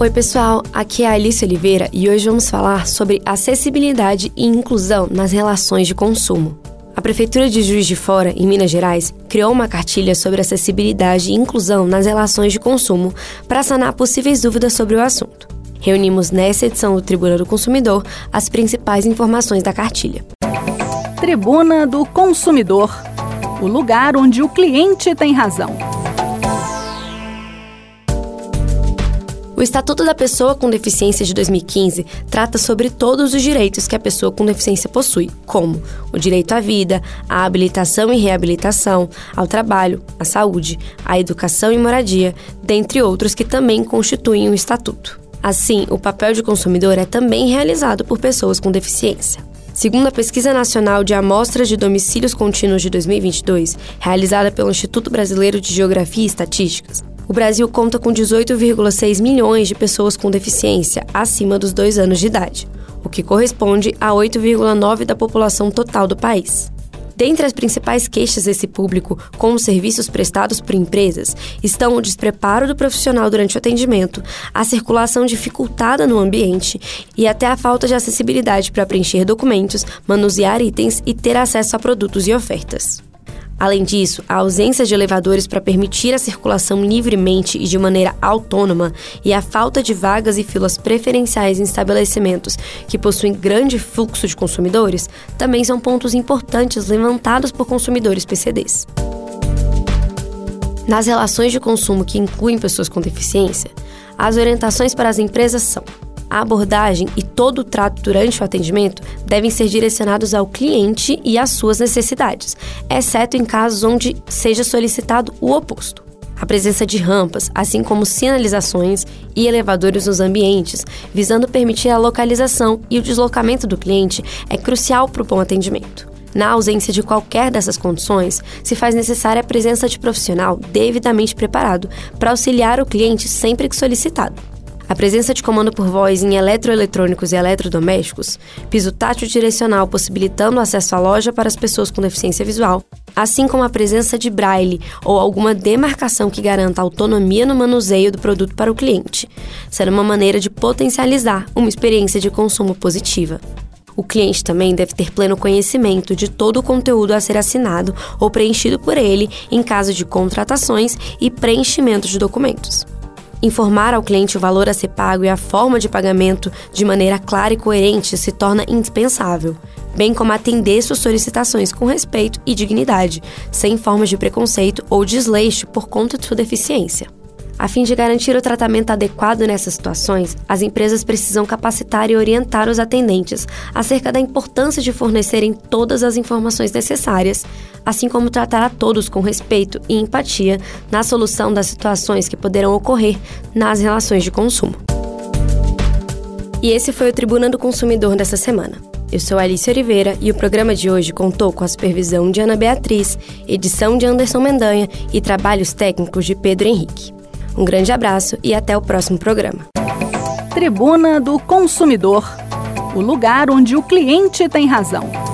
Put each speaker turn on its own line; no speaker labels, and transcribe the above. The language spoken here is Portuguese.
Oi, pessoal, aqui é a Alice Oliveira e hoje vamos falar sobre acessibilidade e inclusão nas relações de consumo. A Prefeitura de Juiz de Fora, em Minas Gerais, criou uma cartilha sobre acessibilidade e inclusão nas relações de consumo para sanar possíveis dúvidas sobre o assunto. Reunimos nessa edição do Tribuna do Consumidor as principais informações da cartilha.
Tribuna do Consumidor o lugar onde o cliente tem razão.
O Estatuto da Pessoa com Deficiência de 2015 trata sobre todos os direitos que a pessoa com deficiência possui, como o direito à vida, à habilitação e reabilitação, ao trabalho, à saúde, à educação e moradia, dentre outros que também constituem o Estatuto. Assim, o papel de consumidor é também realizado por pessoas com deficiência. Segundo a Pesquisa Nacional de Amostras de Domicílios Contínuos de 2022, realizada pelo Instituto Brasileiro de Geografia e Estatísticas, o Brasil conta com 18,6 milhões de pessoas com deficiência acima dos dois anos de idade, o que corresponde a 8,9% da população total do país. Dentre as principais queixas desse público com os serviços prestados por empresas estão o despreparo do profissional durante o atendimento, a circulação dificultada no ambiente e até a falta de acessibilidade para preencher documentos, manusear itens e ter acesso a produtos e ofertas. Além disso, a ausência de elevadores para permitir a circulação livremente e de maneira autônoma e a falta de vagas e filas preferenciais em estabelecimentos que possuem grande fluxo de consumidores também são pontos importantes levantados por consumidores PCDs. Nas relações de consumo que incluem pessoas com deficiência, as orientações para as empresas são a abordagem e todo o trato durante o atendimento devem ser direcionados ao cliente e às suas necessidades, exceto em casos onde seja solicitado o oposto. A presença de rampas, assim como sinalizações e elevadores nos ambientes, visando permitir a localização e o deslocamento do cliente, é crucial para o bom atendimento. Na ausência de qualquer dessas condições, se faz necessária a presença de profissional devidamente preparado para auxiliar o cliente sempre que solicitado. A presença de comando por voz em eletroeletrônicos e eletrodomésticos, piso tátil direcional possibilitando acesso à loja para as pessoas com deficiência visual, assim como a presença de braille ou alguma demarcação que garanta autonomia no manuseio do produto para o cliente, será uma maneira de potencializar uma experiência de consumo positiva. O cliente também deve ter pleno conhecimento de todo o conteúdo a ser assinado ou preenchido por ele em caso de contratações e preenchimento de documentos. Informar ao cliente o valor a ser pago e a forma de pagamento de maneira clara e coerente se torna indispensável, bem como atender suas solicitações com respeito e dignidade, sem formas de preconceito ou desleixo por conta de sua deficiência. A fim de garantir o tratamento adequado nessas situações, as empresas precisam capacitar e orientar os atendentes acerca da importância de fornecerem todas as informações necessárias, assim como tratar a todos com respeito e empatia na solução das situações que poderão ocorrer nas relações de consumo. E esse foi o Tribuna do Consumidor dessa semana. Eu sou Alice Oliveira e o programa de hoje contou com a supervisão de Ana Beatriz, edição de Anderson Mendanha e trabalhos técnicos de Pedro Henrique. Um grande abraço e até o próximo programa.
Tribuna do Consumidor o lugar onde o cliente tem razão.